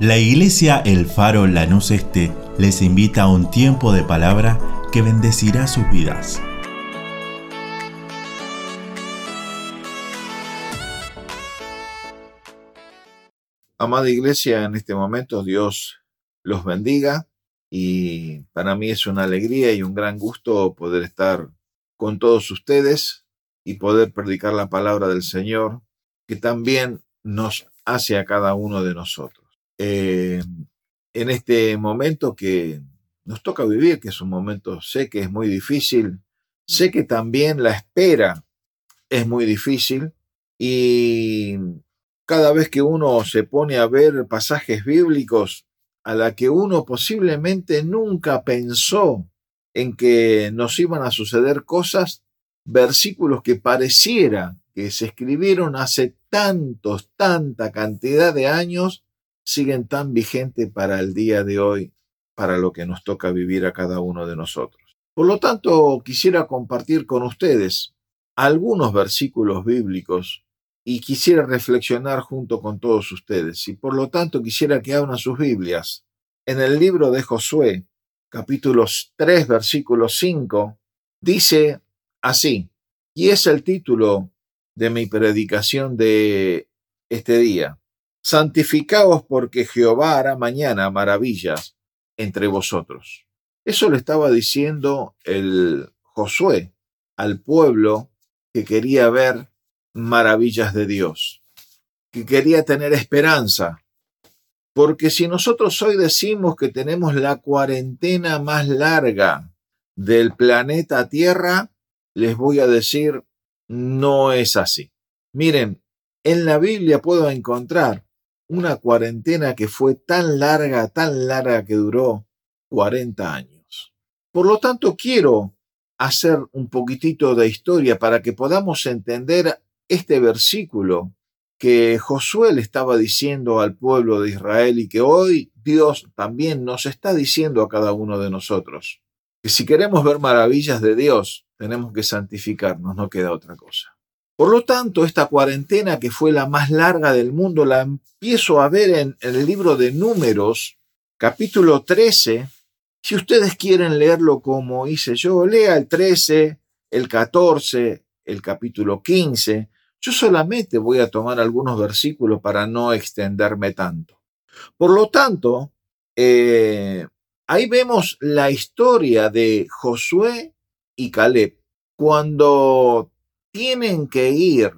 La iglesia El Faro Lanús Este les invita a un tiempo de palabra que bendecirá sus vidas. Amada iglesia, en este momento Dios los bendiga y para mí es una alegría y un gran gusto poder estar con todos ustedes y poder predicar la palabra del Señor que también nos hace a cada uno de nosotros. Eh, en este momento que nos toca vivir, que es un momento, sé que es muy difícil, sé que también la espera es muy difícil y cada vez que uno se pone a ver pasajes bíblicos a la que uno posiblemente nunca pensó en que nos iban a suceder cosas, versículos que pareciera que se escribieron hace tantos, tanta cantidad de años, siguen tan vigentes para el día de hoy, para lo que nos toca vivir a cada uno de nosotros. Por lo tanto, quisiera compartir con ustedes algunos versículos bíblicos y quisiera reflexionar junto con todos ustedes. Y por lo tanto, quisiera que abran sus Biblias. En el libro de Josué, capítulos 3, versículo 5, dice así, y es el título de mi predicación de este día. Santificaos porque Jehová hará mañana maravillas entre vosotros. Eso le estaba diciendo el Josué al pueblo que quería ver maravillas de Dios, que quería tener esperanza. Porque si nosotros hoy decimos que tenemos la cuarentena más larga del planeta Tierra, les voy a decir, no es así. Miren, en la Biblia puedo encontrar una cuarentena que fue tan larga, tan larga que duró 40 años. Por lo tanto, quiero hacer un poquitito de historia para que podamos entender este versículo que Josué le estaba diciendo al pueblo de Israel y que hoy Dios también nos está diciendo a cada uno de nosotros. Que si queremos ver maravillas de Dios, tenemos que santificarnos, no queda otra cosa. Por lo tanto, esta cuarentena que fue la más larga del mundo la empiezo a ver en, el libro de Números, capítulo 13. Si ustedes quieren leerlo como hice yo, lea el 13, el 14, el capítulo 15. Yo solamente voy a tomar algunos versículos para no extenderme tanto. Por lo tanto, eh, ahí vemos la historia de Josué y Caleb. Cuando tienen que ir,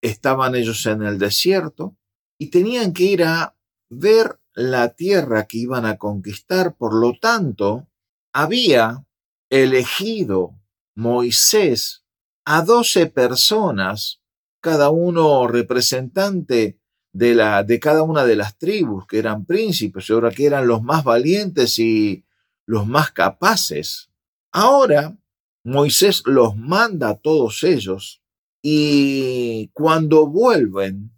estaban ellos en el desierto y tenían que ir a ver la tierra que iban a conquistar, por lo tanto, había elegido Moisés a doce personas, cada uno representante de, la, de cada una de las tribus, que eran príncipes, ahora que eran los más valientes y los más capaces. Ahora Moisés los manda a todos ellos y cuando vuelven,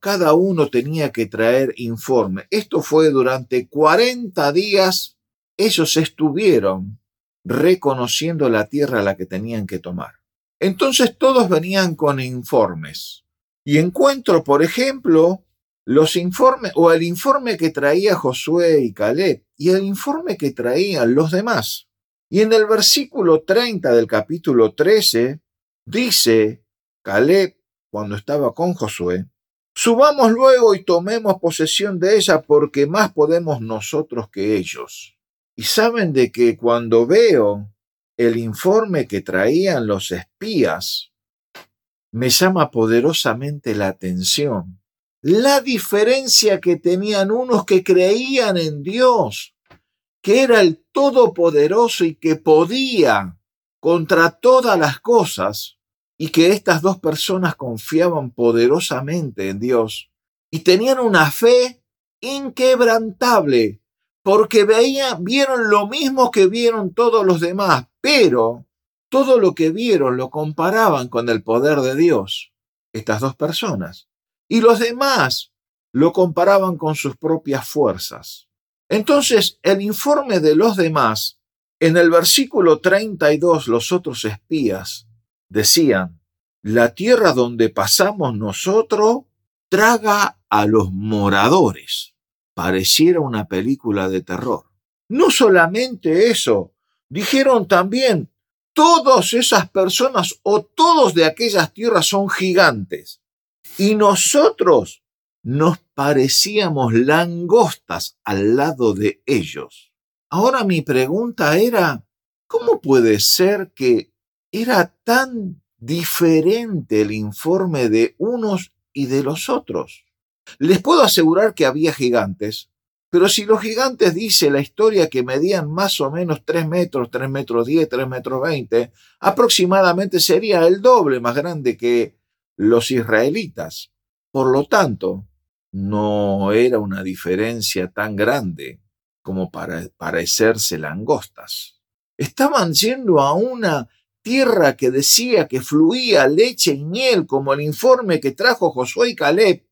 cada uno tenía que traer informe. Esto fue durante 40 días, ellos estuvieron reconociendo la tierra a la que tenían que tomar. Entonces todos venían con informes. Y encuentro, por ejemplo, los informes o el informe que traía Josué y Caleb y el informe que traían los demás. Y en el versículo 30 del capítulo 13 dice Caleb, cuando estaba con Josué, subamos luego y tomemos posesión de ella porque más podemos nosotros que ellos. Y saben de que cuando veo el informe que traían los espías, me llama poderosamente la atención la diferencia que tenían unos que creían en Dios que era el Todopoderoso y que podía contra todas las cosas, y que estas dos personas confiaban poderosamente en Dios y tenían una fe inquebrantable, porque veían, vieron lo mismo que vieron todos los demás, pero todo lo que vieron lo comparaban con el poder de Dios, estas dos personas, y los demás lo comparaban con sus propias fuerzas. Entonces, el informe de los demás, en el versículo 32, los otros espías decían, la tierra donde pasamos nosotros traga a los moradores. pareciera una película de terror. No solamente eso, dijeron también, todas esas personas o todos de aquellas tierras son gigantes. Y nosotros nos parecíamos langostas al lado de ellos. Ahora mi pregunta era, ¿cómo puede ser que era tan diferente el informe de unos y de los otros? Les puedo asegurar que había gigantes, pero si los gigantes dice la historia que medían más o menos 3 metros, 3 metros 10, 3 metros 20, aproximadamente sería el doble más grande que los israelitas. Por lo tanto, no era una diferencia tan grande como para parecerse langostas. Estaban yendo a una tierra que decía que fluía leche y miel como el informe que trajo Josué y Caleb,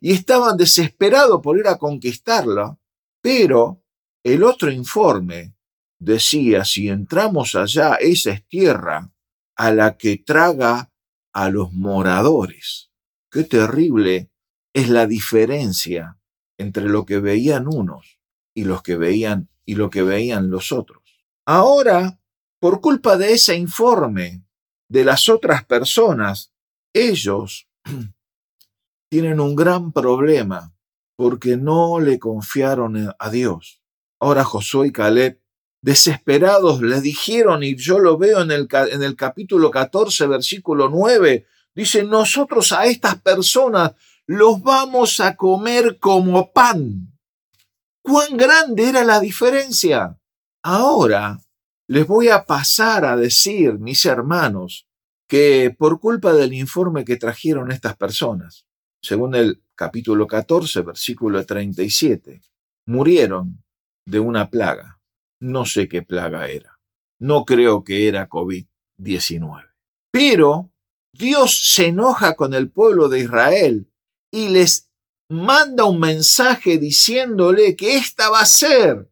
y estaban desesperados por ir a conquistarla, pero el otro informe decía, si entramos allá, esa es tierra a la que traga a los moradores. Qué terrible es la diferencia entre lo que veían unos y los que veían y lo que veían los otros. Ahora, por culpa de ese informe de las otras personas, ellos tienen un gran problema porque no le confiaron a Dios. Ahora Josué y Caleb, desesperados, le dijeron, y yo lo veo en el, en el capítulo 14, versículo 9, dice, nosotros a estas personas los vamos a comer como pan. ¿Cuán grande era la diferencia? Ahora les voy a pasar a decir, mis hermanos, que por culpa del informe que trajeron estas personas, según el capítulo 14, versículo 37, murieron de una plaga. No sé qué plaga era. No creo que era COVID-19. Pero Dios se enoja con el pueblo de Israel y les manda un mensaje diciéndole que esta va a ser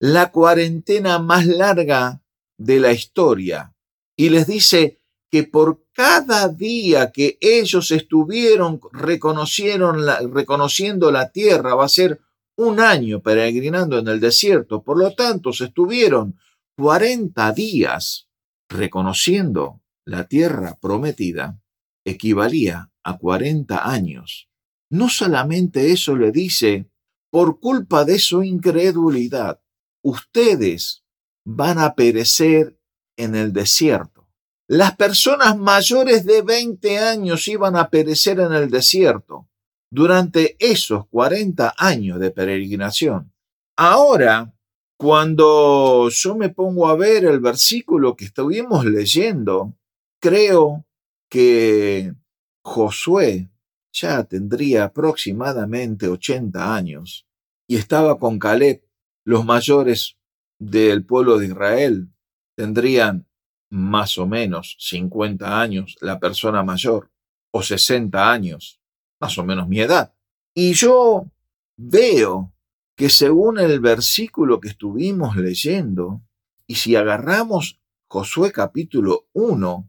la cuarentena más larga de la historia. Y les dice que por cada día que ellos estuvieron reconocieron reconociendo la tierra va a ser un año peregrinando en el desierto. Por lo tanto, se estuvieron 40 días reconociendo la tierra prometida, equivalía a 40 años. No solamente eso le dice, por culpa de su incredulidad, ustedes van a perecer en el desierto. Las personas mayores de 20 años iban a perecer en el desierto durante esos 40 años de peregrinación. Ahora, cuando yo me pongo a ver el versículo que estuvimos leyendo, creo que Josué ya tendría aproximadamente 80 años y estaba con Caleb. Los mayores del pueblo de Israel tendrían más o menos 50 años, la persona mayor, o 60 años, más o menos mi edad. Y yo veo que según el versículo que estuvimos leyendo, y si agarramos Josué capítulo 1,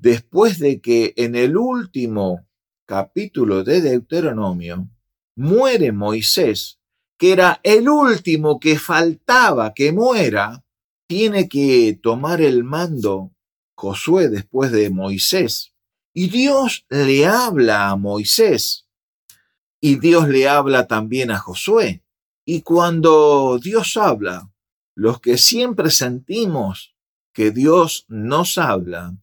después de que en el último capítulo de Deuteronomio muere Moisés, que era el último que faltaba que muera, tiene que tomar el mando Josué después de Moisés. Y Dios le habla a Moisés y Dios le habla también a Josué. Y cuando Dios habla, los que siempre sentimos que Dios nos habla,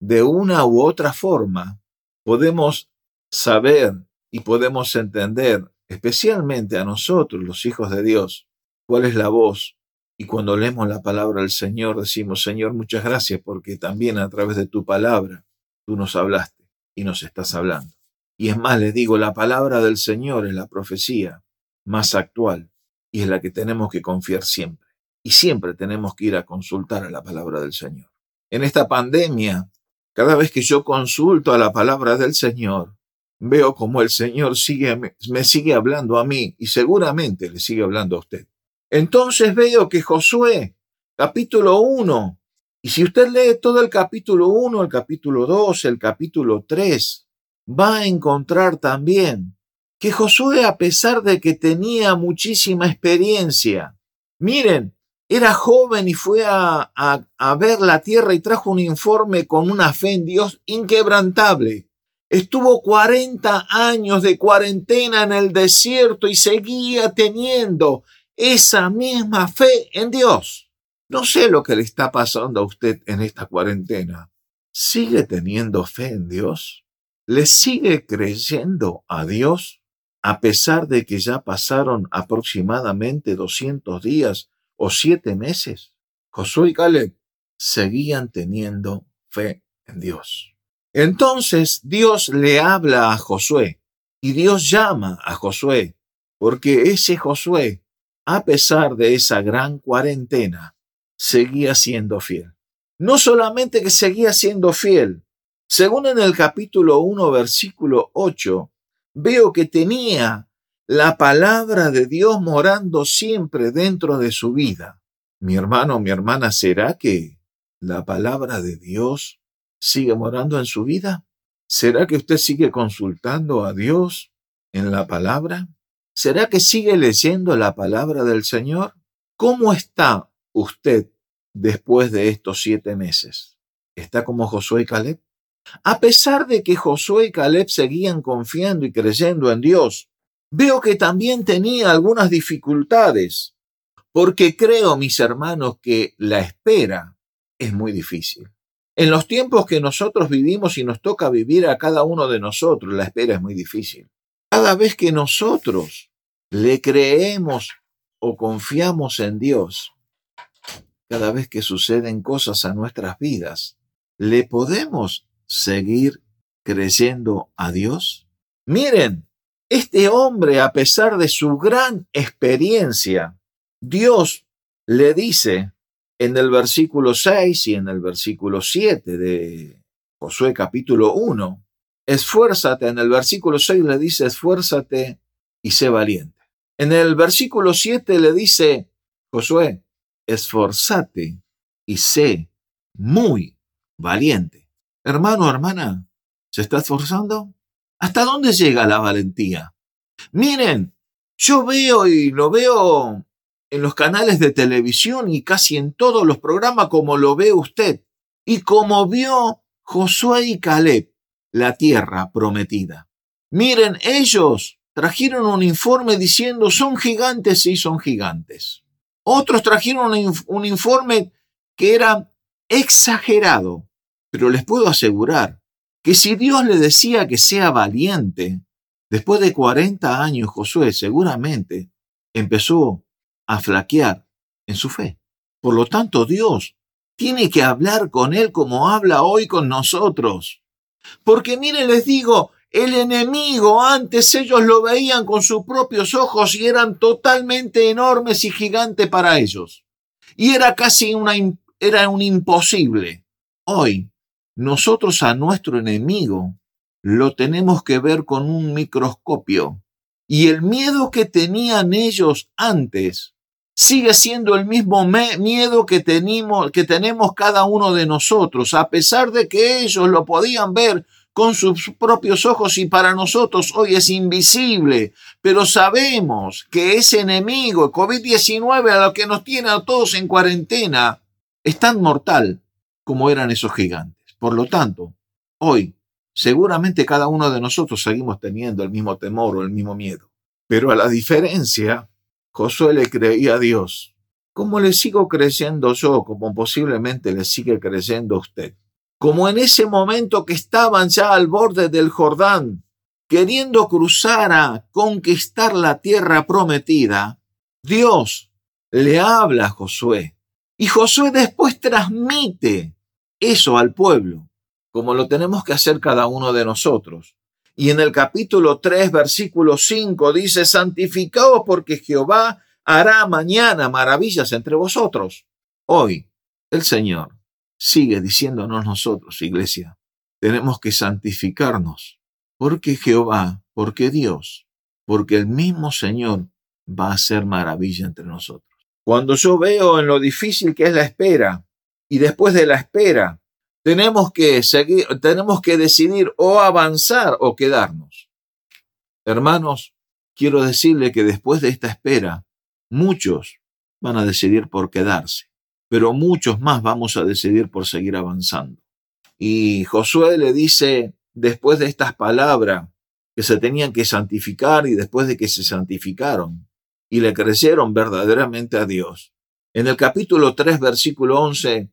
de una u otra forma podemos saber y podemos entender, especialmente a nosotros, los hijos de Dios, cuál es la voz. Y cuando leemos la palabra del Señor, decimos, Señor, muchas gracias porque también a través de tu palabra tú nos hablaste y nos estás hablando. Y es más, les digo, la palabra del Señor es la profecía más actual y es la que tenemos que confiar siempre. Y siempre tenemos que ir a consultar a la palabra del Señor. En esta pandemia cada vez que yo consulto a la palabra del Señor, veo como el Señor sigue, me sigue hablando a mí y seguramente le sigue hablando a usted. Entonces veo que Josué, capítulo 1, y si usted lee todo el capítulo 1, el capítulo 2, el capítulo 3, va a encontrar también que Josué, a pesar de que tenía muchísima experiencia, miren, era joven y fue a, a, ver la tierra y trajo un informe con una fe en Dios inquebrantable. Estuvo 40 años de cuarentena en el desierto y seguía teniendo esa misma fe en Dios. No sé lo que le está pasando a usted en esta cuarentena. ¿Sigue teniendo fe en Dios? ¿Le sigue creyendo a Dios a pesar de que ya pasaron aproximadamente 200 días o siete meses? Josué y Caleb seguían teniendo fe en Dios. Entonces Dios le habla a Josué y Dios llama a Josué, porque ese Josué, a pesar de esa gran cuarentena, seguía siendo fiel. No solamente que seguía siendo fiel, según en el capítulo 1, versículo 8, veo que tenía la palabra de Dios morando siempre dentro de su vida. Mi hermano, mi hermana, ¿será que la palabra de Dios sigue morando en su vida? ¿Será que usted sigue consultando a Dios en la palabra? ¿Será que sigue leyendo la palabra del Señor? ¿Cómo está usted después de estos siete meses? ¿Está como Josué y Caleb? A pesar de que Josué y Caleb seguían confiando y creyendo en Dios, veo que también tenía algunas dificultades, porque creo, mis hermanos, que la espera es muy difícil. En los tiempos que nosotros vivimos y nos toca vivir a cada uno de nosotros, la espera es muy difícil. Cada vez que nosotros le creemos o confiamos en Dios, cada vez que suceden cosas a nuestras vidas, ¿le podemos seguir creyendo a Dios? Miren, este hombre, a pesar de su gran experiencia, Dios le dice, en el versículo 6 y en el versículo 7 de Josué capítulo 1, esfuérzate, en el versículo 6 le dice, esfuérzate y sé valiente. En el versículo 7 le dice, Josué, esforzate y sé muy valiente. Hermano, hermana, ¿se está esforzando? ¿Hasta dónde llega la valentía? Miren, yo veo y lo veo en los canales de televisión y casi en todos los programas como lo ve usted y como vio Josué y Caleb, la tierra prometida. Miren, ellos trajeron un informe diciendo son gigantes y son gigantes. Otros trajeron un, informe que era exagerado, pero les puedo asegurar que si Dios le decía que sea valiente, después de 40 años Josué seguramente empezó a flaquear en su fe. Por lo tanto, Dios tiene que hablar con él como habla hoy con nosotros. Porque miren, les digo, el enemigo antes ellos lo veían con sus propios ojos y eran totalmente enormes y gigantes para ellos. Y era casi una, era un imposible. Hoy, nosotros a nuestro enemigo lo tenemos que ver con un microscopio. Y el miedo que tenían ellos antes sigue siendo el mismo miedo que, tenemos, cada uno de nosotros, a pesar de que ellos lo podían ver con sus propios ojos y para nosotros hoy es invisible, pero sabemos que ese enemigo, COVID-19, a lo que nos tiene a todos en cuarentena, es tan mortal como eran esos gigantes. Por lo tanto, hoy seguramente cada uno de nosotros seguimos teniendo el mismo temor o el mismo miedo. Pero a la diferencia Josué le creía a Dios. ¿Cómo le sigo creyendo yo? Como posiblemente le sigue creyendo usted. Como en ese momento que estaban ya al borde del Jordán, queriendo cruzar a conquistar la tierra prometida, Dios le habla a Josué. Y Josué después transmite eso al pueblo, como lo tenemos que hacer cada uno de nosotros. Y en el capítulo 3, versículo 5 dice, santificaos porque Jehová hará mañana maravillas entre vosotros. Hoy el Señor sigue diciéndonos nosotros, iglesia, tenemos que santificarnos porque Jehová, porque Dios, porque el mismo Señor va a hacer maravilla entre nosotros. Cuando yo veo en lo difícil que es la espera y después de la espera tenemos que seguir, tenemos que decidir o avanzar o quedarnos. Hermanos, quiero decirle que después de esta espera, muchos van a decidir por quedarse, pero muchos más vamos a decidir por seguir avanzando. Y Josué le dice, después de estas palabras, que se tenían que santificar y después de que se santificaron y le crecieron verdaderamente a Dios. En el capítulo 3, versículo 11,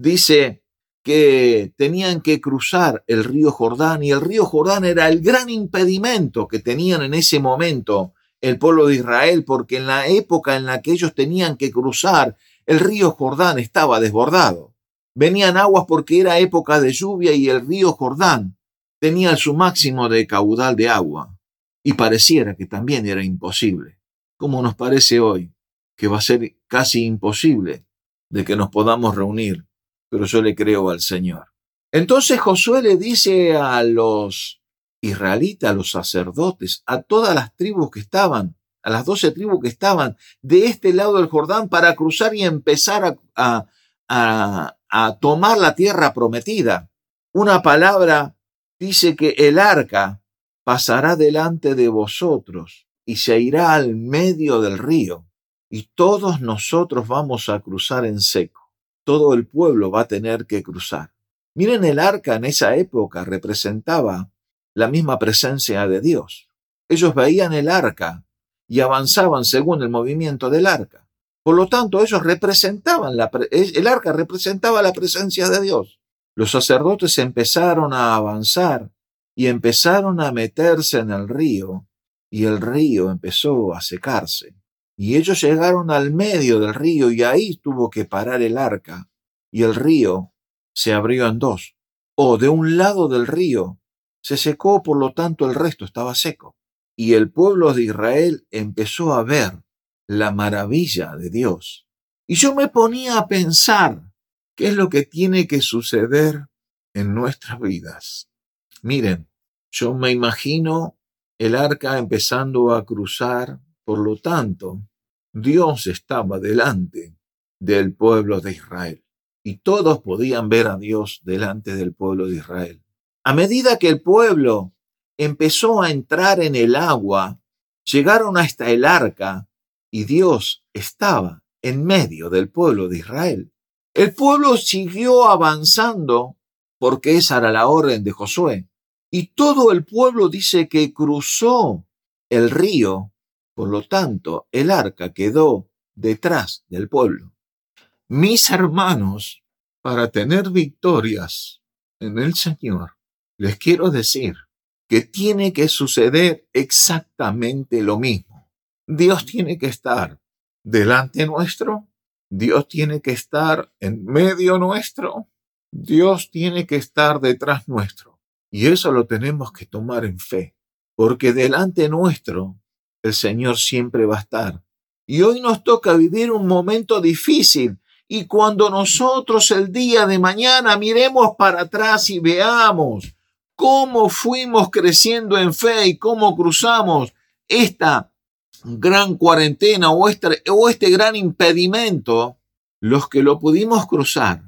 dice que tenían que cruzar el río Jordán y el río Jordán era el gran impedimento que tenían en ese momento el pueblo de Israel, porque en la época en la que ellos tenían que cruzar, el río Jordán estaba desbordado. Venían aguas porque era época de lluvia y el río Jordán tenía su máximo de caudal de agua. Y pareciera que también era imposible, como nos parece hoy, que va a ser casi imposible de que nos podamos reunir, pero yo le creo al Señor. Entonces Josué le dice a los israelita, a los sacerdotes, a todas las tribus que estaban, a las doce tribus que estaban de este lado del Jordán para cruzar y empezar a tomar la tierra prometida. Una palabra dice que el arca pasará delante de vosotros y se irá al medio del río y todos nosotros vamos a cruzar en seco. Todo el pueblo va a tener que cruzar. Miren, el arca en esa época representaba la misma presencia de Dios. Ellos veían el arca y avanzaban según el movimiento del arca. Por lo tanto, ellos representaban, la, el arca representaba la presencia de Dios. Los sacerdotes empezaron a avanzar y empezaron a meterse en el río y el río empezó a secarse. Y ellos llegaron al medio del río y ahí tuvo que parar el arca y el río se abrió en dos. O de un lado del río se secó, por lo tanto el resto estaba seco. Y el pueblo de Israel empezó a ver la maravilla de Dios. Y yo me ponía a pensar qué es lo que tiene que suceder en nuestras vidas. Miren, yo me imagino el arca empezando a cruzar, por lo tanto, Dios estaba delante del pueblo de Israel. Y todos podían ver a Dios delante del pueblo de Israel. A medida que el pueblo empezó a entrar en el agua, llegaron hasta el arca y Dios estaba en medio del pueblo de Israel. El pueblo siguió avanzando porque esa era la orden de Josué. Y todo el pueblo dice que cruzó el río, por lo tanto el arca quedó detrás del pueblo. Mis hermanos, para tener victorias en el Señor, les quiero decir que tiene que suceder exactamente lo mismo. Dios tiene que estar delante nuestro, Dios tiene que estar en medio nuestro, Dios tiene que estar detrás nuestro. Y eso lo tenemos que tomar en fe, porque delante nuestro el Señor siempre va a estar. Y hoy nos toca vivir un momento difícil. Y cuando nosotros el día de mañana miremos para atrás y veamos cómo fuimos creciendo en fe y cómo cruzamos esta gran cuarentena o este, gran impedimento, los que lo pudimos cruzar,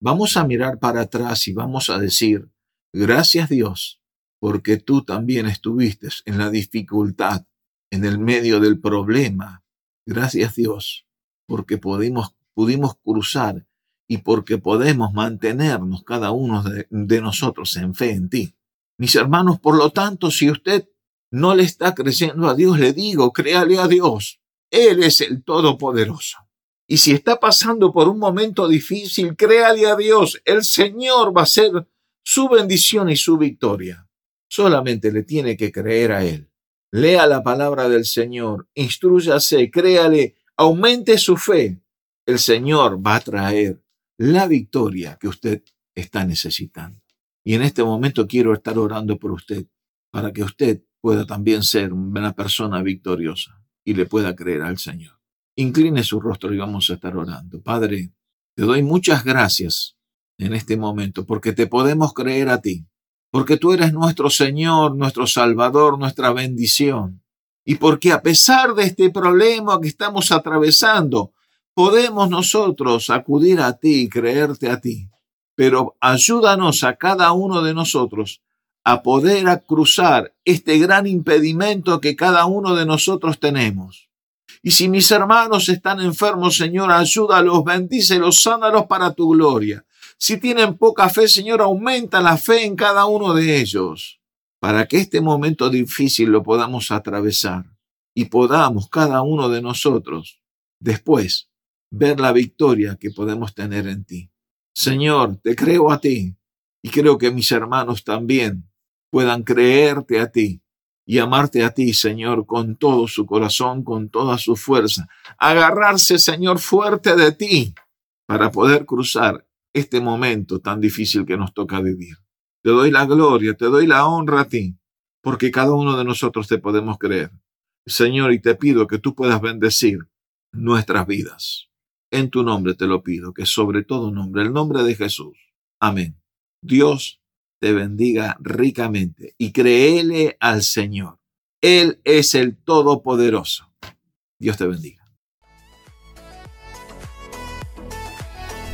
vamos a mirar para atrás y vamos a decir, gracias Dios, porque tú también estuviste en la dificultad, en el medio del problema. Gracias Dios, porque pudimos, pudimos cruzar y porque podemos mantenernos cada uno de, nosotros en fe en ti. Mis hermanos, por lo tanto, si usted no le está creciendo a Dios, le digo, créale a Dios. Él es el Todopoderoso. Y si está pasando por un momento difícil, créale a Dios. El Señor va a ser su bendición y su victoria. Solamente le tiene que creer a Él. Lea la palabra del Señor, instruyase, créale, aumente su fe. El Señor va a traer la victoria que usted está necesitando. Y en este momento quiero estar orando por usted, para que usted pueda también ser una persona victoriosa y le pueda creer al Señor. Incline su rostro y vamos a estar orando. Padre, te doy muchas gracias en este momento porque te podemos creer a ti, porque tú eres nuestro Señor, nuestro Salvador, nuestra bendición. Y porque a pesar de este problema que estamos atravesando, podemos nosotros acudir a ti y creerte a ti. Pero ayúdanos a cada uno de nosotros a poder cruzar este gran impedimento que cada uno de nosotros tenemos. Y si mis hermanos están enfermos, Señor, ayúdalos, bendícelos, sánalos para tu gloria. Si tienen poca fe, Señor, aumenta la fe en cada uno de ellos, para que este momento difícil lo podamos atravesar y podamos cada uno de nosotros después ver la victoria que podemos tener en ti. Señor, te creo a ti y creo que mis hermanos también puedan creerte a ti y amarte a ti, Señor, con todo su corazón, con toda su fuerza. Agarrarse, Señor, fuerte de ti para poder cruzar este momento tan difícil que nos toca vivir. Te doy la gloria, te doy la honra a ti, porque cada uno de nosotros te podemos creer. Señor, y te pido que tú puedas bendecir nuestras vidas. En tu nombre te lo pido, que sobre todo nombre, el nombre de Jesús. Amén. Dios te bendiga ricamente y créele al Señor. Él es el Todopoderoso. Dios te bendiga.